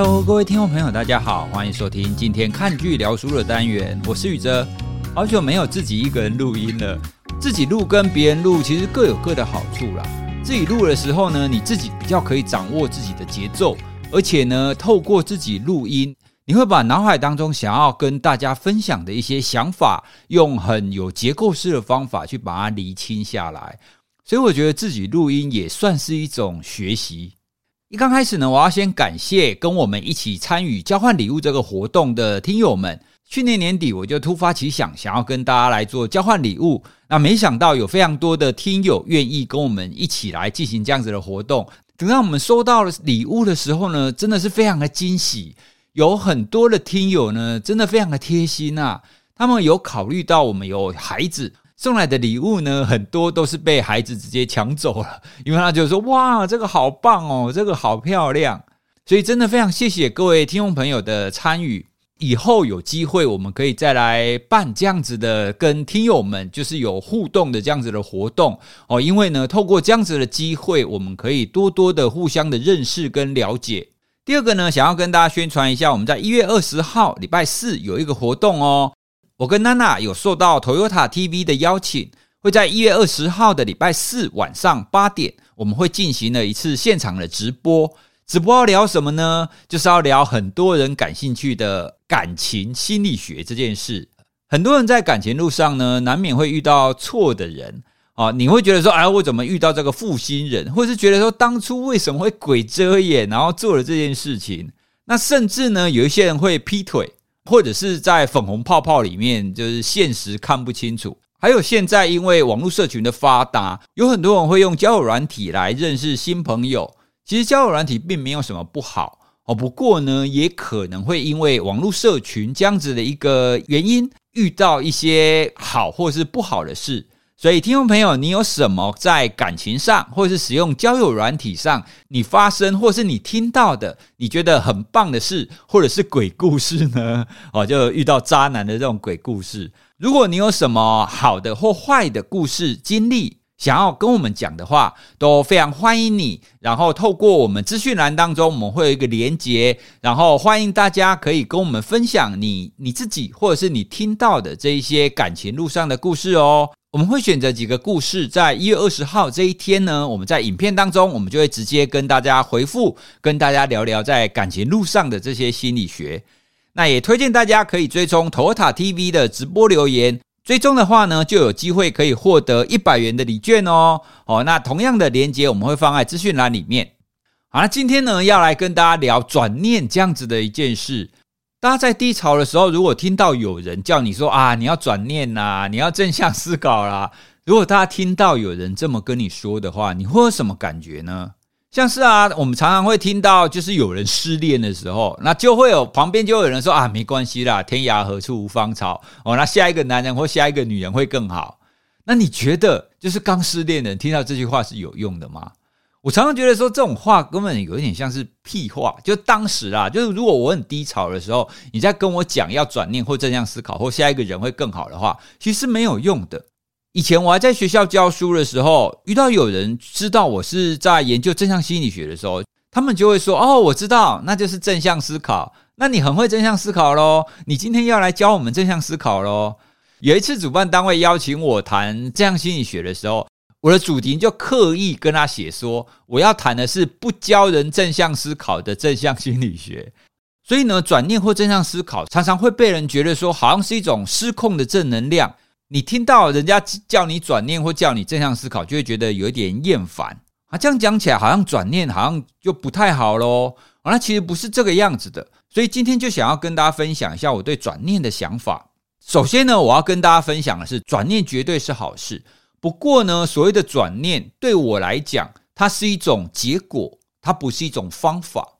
Hello，各位听众朋友，大家好，欢迎收听今天看剧聊书的单元，我是宇哲。好久没有自己一个人录音了，自己录跟别人录其实各有各的好处啦。自己录的时候呢，你自己比较可以掌握自己的节奏，而且呢，透过自己录音，你会把脑海当中想要跟大家分享的一些想法，用很有结构式的方法去把它厘清下来。所以我觉得自己录音也算是一种学习。一刚开始呢，我要先感谢跟我们一起参与交换礼物这个活动的听友们。去年年底我就突发奇想，想要跟大家来做交换礼物。那没想到有非常多的听友愿意跟我们一起来进行这样子的活动。等到我们收到了礼物的时候呢，真的是非常的惊喜。有很多的听友呢，真的非常的贴心啊，他们有考虑到我们有孩子。送来的礼物呢，很多都是被孩子直接抢走了，因为他就说：“哇，这个好棒哦，这个好漂亮。”所以真的非常谢谢各位听众朋友的参与。以后有机会，我们可以再来办这样子的，跟听友们就是有互动的这样子的活动哦。因为呢，透过这样子的机会，我们可以多多的互相的认识跟了解。第二个呢，想要跟大家宣传一下，我们在一月二十号礼拜四有一个活动哦。我跟娜娜有受到 Toyota TV 的邀请，会在一月二十号的礼拜四晚上八点，我们会进行了一次现场的直播。直播要聊什么呢？就是要聊很多人感兴趣的感情心理学这件事。很多人在感情路上呢，难免会遇到错的人啊。你会觉得说，哎，我怎么遇到这个负心人？或是觉得说，当初为什么会鬼遮眼，然后做了这件事情？那甚至呢，有一些人会劈腿。或者是在粉红泡泡里面，就是现实看不清楚。还有现在因为网络社群的发达，有很多人会用交友软体来认识新朋友。其实交友软体并没有什么不好哦，不过呢，也可能会因为网络社群这样子的一个原因，遇到一些好或是不好的事。所以，听众朋友，你有什么在感情上，或是使用交友软体上，你发生或是你听到的，你觉得很棒的事，或者是鬼故事呢？哦，就遇到渣男的这种鬼故事。如果你有什么好的或坏的故事经历，想要跟我们讲的话，都非常欢迎你。然后透过我们资讯栏当中，我们会有一个连结，然后欢迎大家可以跟我们分享你你自己或者是你听到的这一些感情路上的故事哦。我们会选择几个故事，在一月二十号这一天呢，我们在影片当中，我们就会直接跟大家回复，跟大家聊聊在感情路上的这些心理学。那也推荐大家可以追踪头塔 TV 的直播留言，追踪的话呢，就有机会可以获得一百元的礼券哦。哦，那同样的连接我们会放在资讯栏里面。好，那今天呢，要来跟大家聊转念这样子的一件事。大家在低潮的时候，如果听到有人叫你说啊，你要转念呐，你要正向思考啦。如果大家听到有人这么跟你说的话，你会有什么感觉呢？像是啊，我们常常会听到，就是有人失恋的时候，那就会有旁边就有人说啊，没关系啦，天涯何处无芳草哦，那下一个男人或下一个女人会更好。那你觉得，就是刚失恋的人听到这句话是有用的吗？我常常觉得说这种话根本有一点像是屁话。就当时啊，就是如果我很低潮的时候，你在跟我讲要转念或正向思考或下一个人会更好的话，其实没有用的。以前我还在学校教书的时候，遇到有人知道我是在研究正向心理学的时候，他们就会说：“哦，我知道，那就是正向思考。那你很会正向思考喽，你今天要来教我们正向思考喽。”有一次主办单位邀请我谈正向心理学的时候。我的主题就刻意跟他写说，我要谈的是不教人正向思考的正向心理学。所以呢，转念或正向思考常常会被人觉得说，好像是一种失控的正能量。你听到人家叫你转念或叫你正向思考，就会觉得有一点厌烦啊。这样讲起来，好像转念好像就不太好喽。那其实不是这个样子的。所以今天就想要跟大家分享一下我对转念的想法。首先呢，我要跟大家分享的是，转念绝对是好事。不过呢，所谓的转念对我来讲，它是一种结果，它不是一种方法。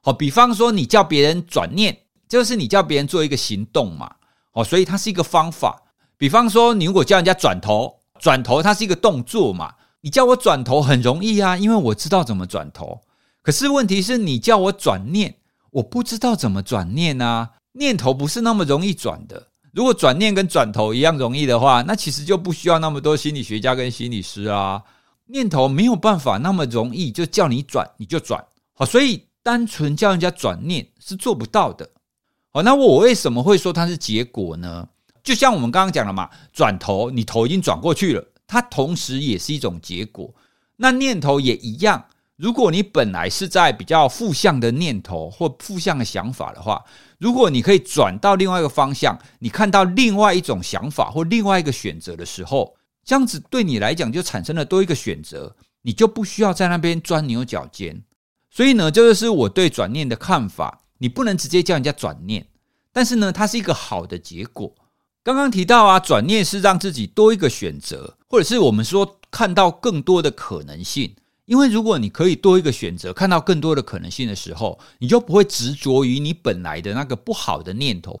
好，比方说你叫别人转念，就是你叫别人做一个行动嘛。哦，所以它是一个方法。比方说，你如果叫人家转头，转头它是一个动作嘛。你叫我转头很容易啊，因为我知道怎么转头。可是问题是你叫我转念，我不知道怎么转念啊，念头不是那么容易转的。如果转念跟转头一样容易的话，那其实就不需要那么多心理学家跟心理师啊。念头没有办法那么容易就叫你转你就转。好，所以单纯叫人家转念是做不到的。好，那我为什么会说它是结果呢？就像我们刚刚讲了嘛，转头你头已经转过去了，它同时也是一种结果。那念头也一样，如果你本来是在比较负向的念头或负向的想法的话，如果你可以转到另外一个方向，你看到另外一种想法或另外一个选择的时候，这样子对你来讲就产生了多一个选择，你就不需要在那边钻牛角尖。所以呢，这就是我对转念的看法。你不能直接叫人家转念，但是呢，它是一个好的结果。刚刚提到啊，转念是让自己多一个选择，或者是我们说看到更多的可能性。因为如果你可以多一个选择，看到更多的可能性的时候，你就不会执着于你本来的那个不好的念头。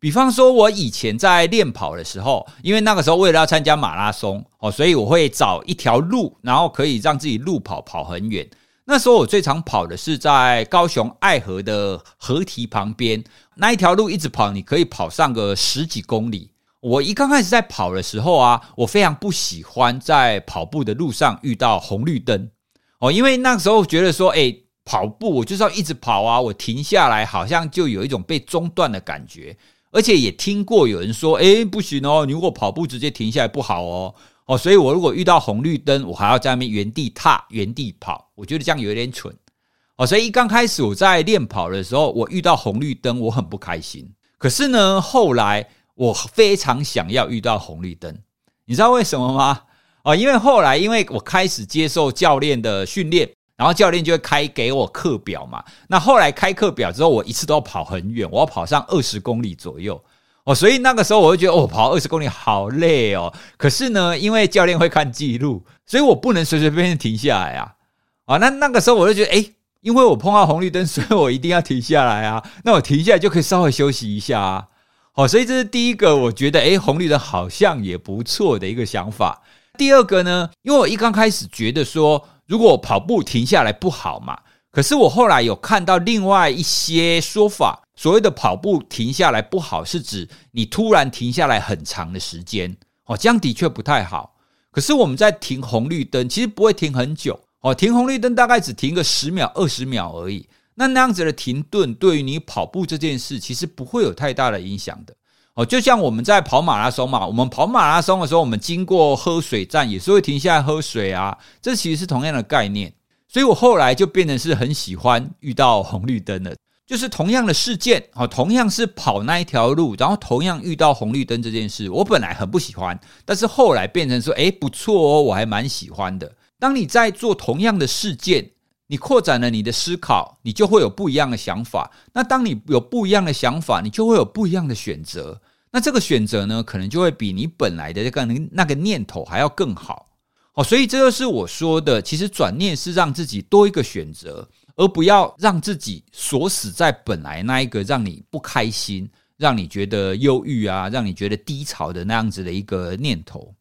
比方说，我以前在练跑的时候，因为那个时候为了要参加马拉松哦，所以我会找一条路，然后可以让自己路跑跑很远。那时候我最常跑的是在高雄爱河的河堤旁边那一条路，一直跑，你可以跑上个十几公里。我一刚开始在跑的时候啊，我非常不喜欢在跑步的路上遇到红绿灯哦，因为那时候觉得说，诶，跑步我就是要一直跑啊，我停下来好像就有一种被中断的感觉，而且也听过有人说，诶，不行哦，你如果跑步直接停下来不好哦。哦，所以我如果遇到红绿灯，我还要在那边原地踏、原地跑，我觉得这样有点蠢。哦，所以一刚开始我在练跑的时候，我遇到红绿灯，我很不开心。可是呢，后来我非常想要遇到红绿灯，你知道为什么吗？哦，因为后来因为我开始接受教练的训练，然后教练就会开给我课表嘛。那后来开课表之后，我一次都要跑很远，我要跑上二十公里左右。哦，所以那个时候我就觉得，哦，跑二十公里好累哦。可是呢，因为教练会看记录，所以我不能随随便便停下来啊。啊，那那个时候我就觉得，诶，因为我碰到红绿灯，所以我一定要停下来啊。那我停下来就可以稍微休息一下啊。好，所以这是第一个，我觉得，诶，红绿灯好像也不错的一个想法。第二个呢，因为我一刚开始觉得说，如果我跑步停下来不好嘛。可是我后来有看到另外一些说法。所谓的跑步停下来不好，是指你突然停下来很长的时间哦，这样的确不太好。可是我们在停红绿灯，其实不会停很久哦，停红绿灯大概只停个十秒、二十秒而已。那那样子的停顿，对于你跑步这件事，其实不会有太大的影响的哦。就像我们在跑马拉松嘛，我们跑马拉松的时候，我们经过喝水站也是会停下来喝水啊，这其实是同样的概念。所以我后来就变成是很喜欢遇到红绿灯的。就是同样的事件，同样是跑那一条路，然后同样遇到红绿灯这件事，我本来很不喜欢，但是后来变成说，诶，不错哦，我还蛮喜欢的。当你在做同样的事件，你扩展了你的思考，你就会有不一样的想法。那当你有不一样的想法，你就会有不一样的选择。那这个选择呢，可能就会比你本来的那个那个念头还要更好。哦，所以这就是我说的，其实转念是让自己多一个选择。而不要让自己锁死在本来那一个让你不开心、让你觉得忧郁啊、让你觉得低潮的那样子的一个念头。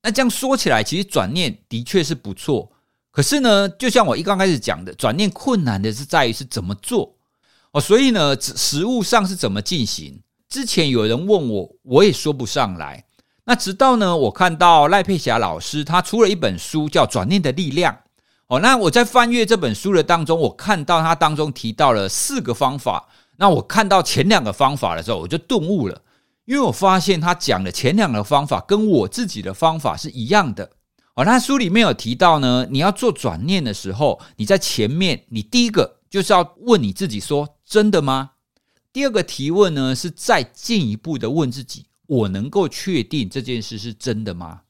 那这样说起来，其实转念的确是不错。可是呢，就像我一刚开始讲的，转念困难的是在于是怎么做哦。所以呢，实务上是怎么进行？之前有人问我，我也说不上来。那直到呢，我看到赖佩霞老师他出了一本书，叫《转念的力量》。哦，那我在翻阅这本书的当中，我看到它当中提到了四个方法。那我看到前两个方法的时候，我就顿悟了，因为我发现他讲的前两个方法跟我自己的方法是一样的。哦，那书里面有提到呢，你要做转念的时候，你在前面，你第一个就是要问你自己说：真的吗？第二个提问呢，是再进一步的问自己：我能够确定这件事是真的吗？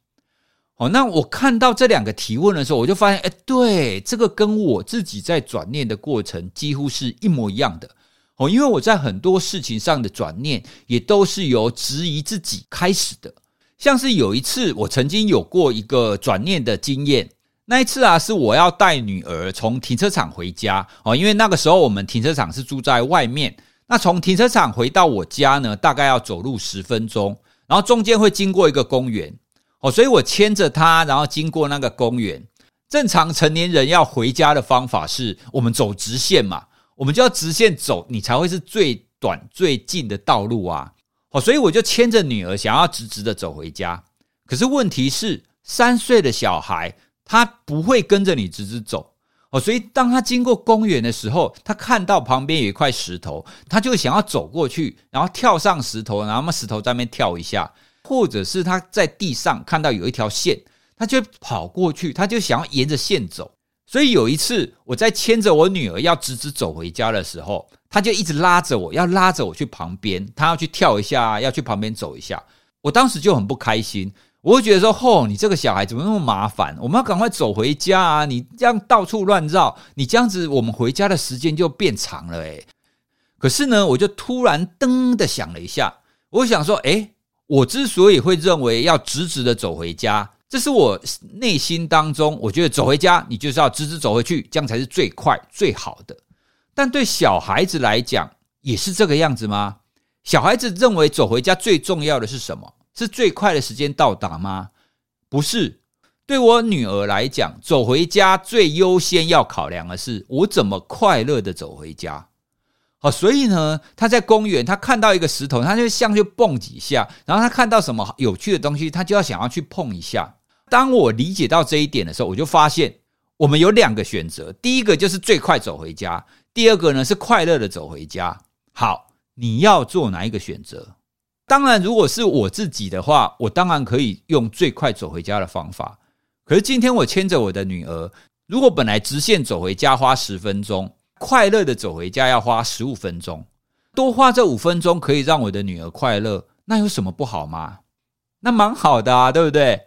哦，那我看到这两个提问的时候，我就发现，哎，对，这个跟我自己在转念的过程几乎是一模一样的。哦，因为我在很多事情上的转念，也都是由质疑自己开始的。像是有一次，我曾经有过一个转念的经验。那一次啊，是我要带女儿从停车场回家。哦，因为那个时候我们停车场是住在外面，那从停车场回到我家呢，大概要走路十分钟，然后中间会经过一个公园。哦，所以我牵着她，然后经过那个公园。正常成年人要回家的方法是，我们走直线嘛，我们就要直线走，你才会是最短最近的道路啊。哦，所以我就牵着女儿，想要直直的走回家。可是问题是，三岁的小孩他不会跟着你直直走。哦，所以当他经过公园的时候，他看到旁边有一块石头，他就想要走过去，然后跳上石头，然后嘛石头在那边跳一下，或者是他在地上看到有一条线，他就跑过去，他就想要沿着线走。所以有一次，我在牵着我女儿要直直走回家的时候，他就一直拉着我，要拉着我去旁边，他要去跳一下，要去旁边走一下。我当时就很不开心。我会觉得说：“吼、哦，你这个小孩怎么那么麻烦？我们要赶快走回家啊！你这样到处乱绕，你这样子，我们回家的时间就变长了。”诶，可是呢，我就突然噔的想了一下，我想说：“诶，我之所以会认为要直直的走回家，这是我内心当中，我觉得走回家，你就是要直直走回去，这样才是最快最好的。但对小孩子来讲，也是这个样子吗？小孩子认为走回家最重要的是什么？”是最快的时间到达吗？不是，对我女儿来讲，走回家最优先要考量的是我怎么快乐的走回家。好，所以呢，她在公园，她看到一个石头，她就像去蹦几下，然后她看到什么有趣的东西，她就要想要去碰一下。当我理解到这一点的时候，我就发现我们有两个选择，第一个就是最快走回家，第二个呢是快乐的走回家。好，你要做哪一个选择？当然，如果是我自己的话，我当然可以用最快走回家的方法。可是今天我牵着我的女儿，如果本来直线走回家花十分钟，快乐的走回家要花十五分钟，多花这五分钟可以让我的女儿快乐，那有什么不好吗？那蛮好的啊，对不对？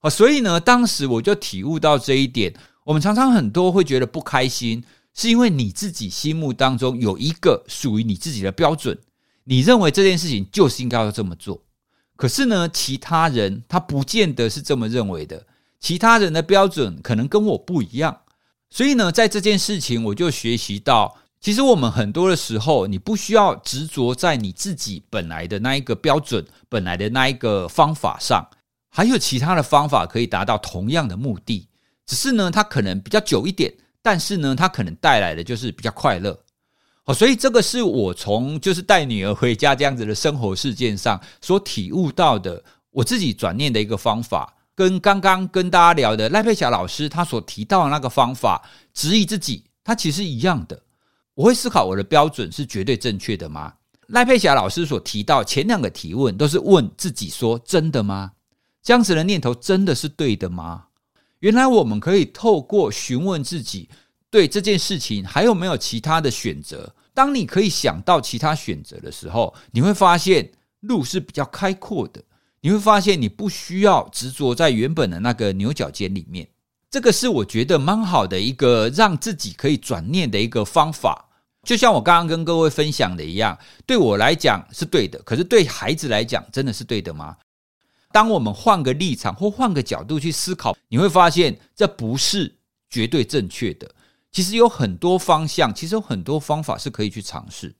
哦，所以呢，当时我就体悟到这一点。我们常常很多会觉得不开心，是因为你自己心目当中有一个属于你自己的标准。你认为这件事情就是应该要这么做，可是呢，其他人他不见得是这么认为的。其他人的标准可能跟我不一样，所以呢，在这件事情我就学习到，其实我们很多的时候，你不需要执着在你自己本来的那一个标准、本来的那一个方法上，还有其他的方法可以达到同样的目的，只是呢，它可能比较久一点，但是呢，它可能带来的就是比较快乐。哦，所以这个是我从就是带女儿回家这样子的生活事件上所体悟到的，我自己转念的一个方法，跟刚刚跟大家聊的赖佩霞老师他所提到的那个方法，质疑自己，它其实一样的。我会思考我的标准是绝对正确的吗？赖佩霞老师所提到前两个提问都是问自己说：真的吗？这样子的念头真的是对的吗？原来我们可以透过询问自己。对这件事情还有没有其他的选择？当你可以想到其他选择的时候，你会发现路是比较开阔的。你会发现你不需要执着在原本的那个牛角尖里面。这个是我觉得蛮好的一个让自己可以转念的一个方法。就像我刚刚跟各位分享的一样，对我来讲是对的，可是对孩子来讲真的是对的吗？当我们换个立场或换个角度去思考，你会发现这不是绝对正确的。其实有很多方向，其实有很多方法是可以去尝试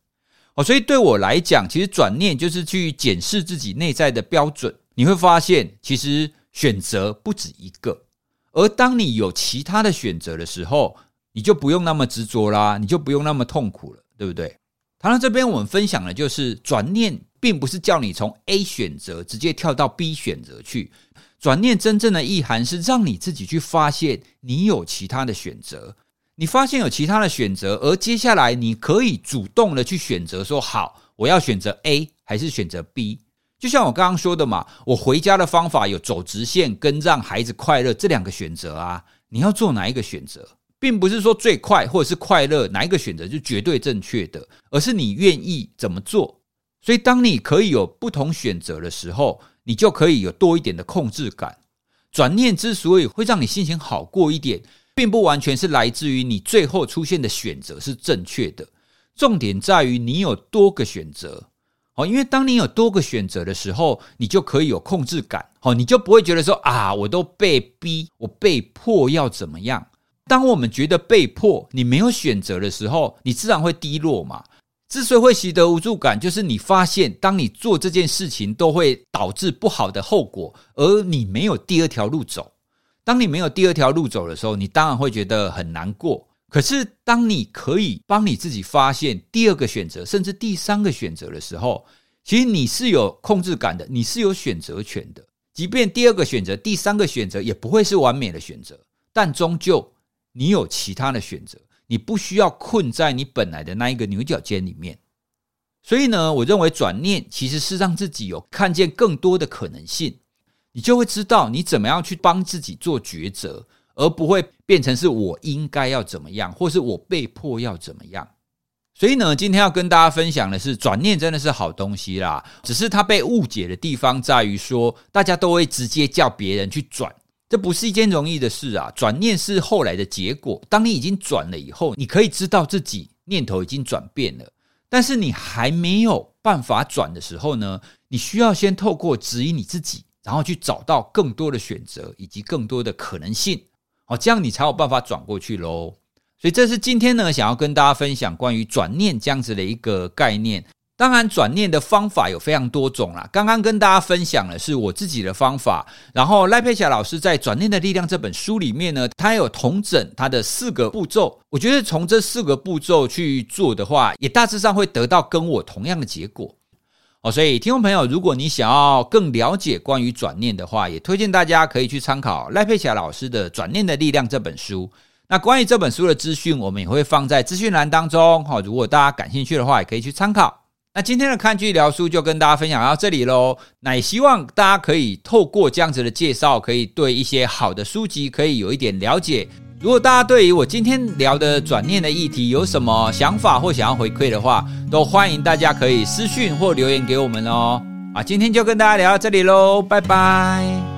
哦。所以对我来讲，其实转念就是去检视自己内在的标准。你会发现，其实选择不止一个。而当你有其他的选择的时候，你就不用那么执着啦，你就不用那么痛苦了，对不对？谈到这边，我们分享的就是转念，并不是叫你从 A 选择直接跳到 B 选择去。转念真正的意涵是让你自己去发现，你有其他的选择。你发现有其他的选择，而接下来你可以主动的去选择，说好，我要选择 A 还是选择 B？就像我刚刚说的嘛，我回家的方法有走直线跟让孩子快乐这两个选择啊。你要做哪一个选择，并不是说最快或者是快乐哪一个选择就绝对正确的，而是你愿意怎么做。所以，当你可以有不同选择的时候，你就可以有多一点的控制感。转念之所以会让你心情好过一点。并不完全是来自于你最后出现的选择是正确的，重点在于你有多个选择，哦，因为当你有多个选择的时候，你就可以有控制感，哦，你就不会觉得说啊，我都被逼，我被迫要怎么样。当我们觉得被迫，你没有选择的时候，你自然会低落嘛。之所以会习得无助感，就是你发现，当你做这件事情都会导致不好的后果，而你没有第二条路走。当你没有第二条路走的时候，你当然会觉得很难过。可是，当你可以帮你自己发现第二个选择，甚至第三个选择的时候，其实你是有控制感的，你是有选择权的。即便第二个选择、第三个选择也不会是完美的选择，但终究你有其他的选择，你不需要困在你本来的那一个牛角尖里面。所以呢，我认为转念其实是让自己有看见更多的可能性，你就会知道你怎么样去帮自己做抉择，而不会变成是我应该要怎么样，或是我被迫要怎么样。所以呢，今天要跟大家分享的是，转念真的是好东西啦。只是它被误解的地方在于说，大家都会直接叫别人去转，这不是一件容易的事啊。转念是后来的结果。当你已经转了以后，你可以知道自己念头已经转变了。但是你还没有办法转的时候呢，你需要先透过指引你自己，然后去找到更多的选择以及更多的可能性。哦，这样你才有办法转过去喽。所以这是今天呢，想要跟大家分享关于转念这样子的一个概念。当然，转念的方法有非常多种啦。刚刚跟大家分享的是我自己的方法，然后赖佩霞老师在《转念的力量》这本书里面呢，他有同整他的四个步骤。我觉得从这四个步骤去做的话，也大致上会得到跟我同样的结果。哦，所以听众朋友，如果你想要更了解关于转念的话，也推荐大家可以去参考赖佩霞老师的《转念的力量》这本书。那关于这本书的资讯，我们也会放在资讯栏当中。好，如果大家感兴趣的话，也可以去参考。那今天的看剧聊书就跟大家分享到这里喽。那也希望大家可以透过这样子的介绍，可以对一些好的书籍可以有一点了解。如果大家对于我今天聊的转念的议题有什么想法或想要回馈的话，都欢迎大家可以私讯或留言给我们哦。啊，今天就跟大家聊到这里喽，拜拜。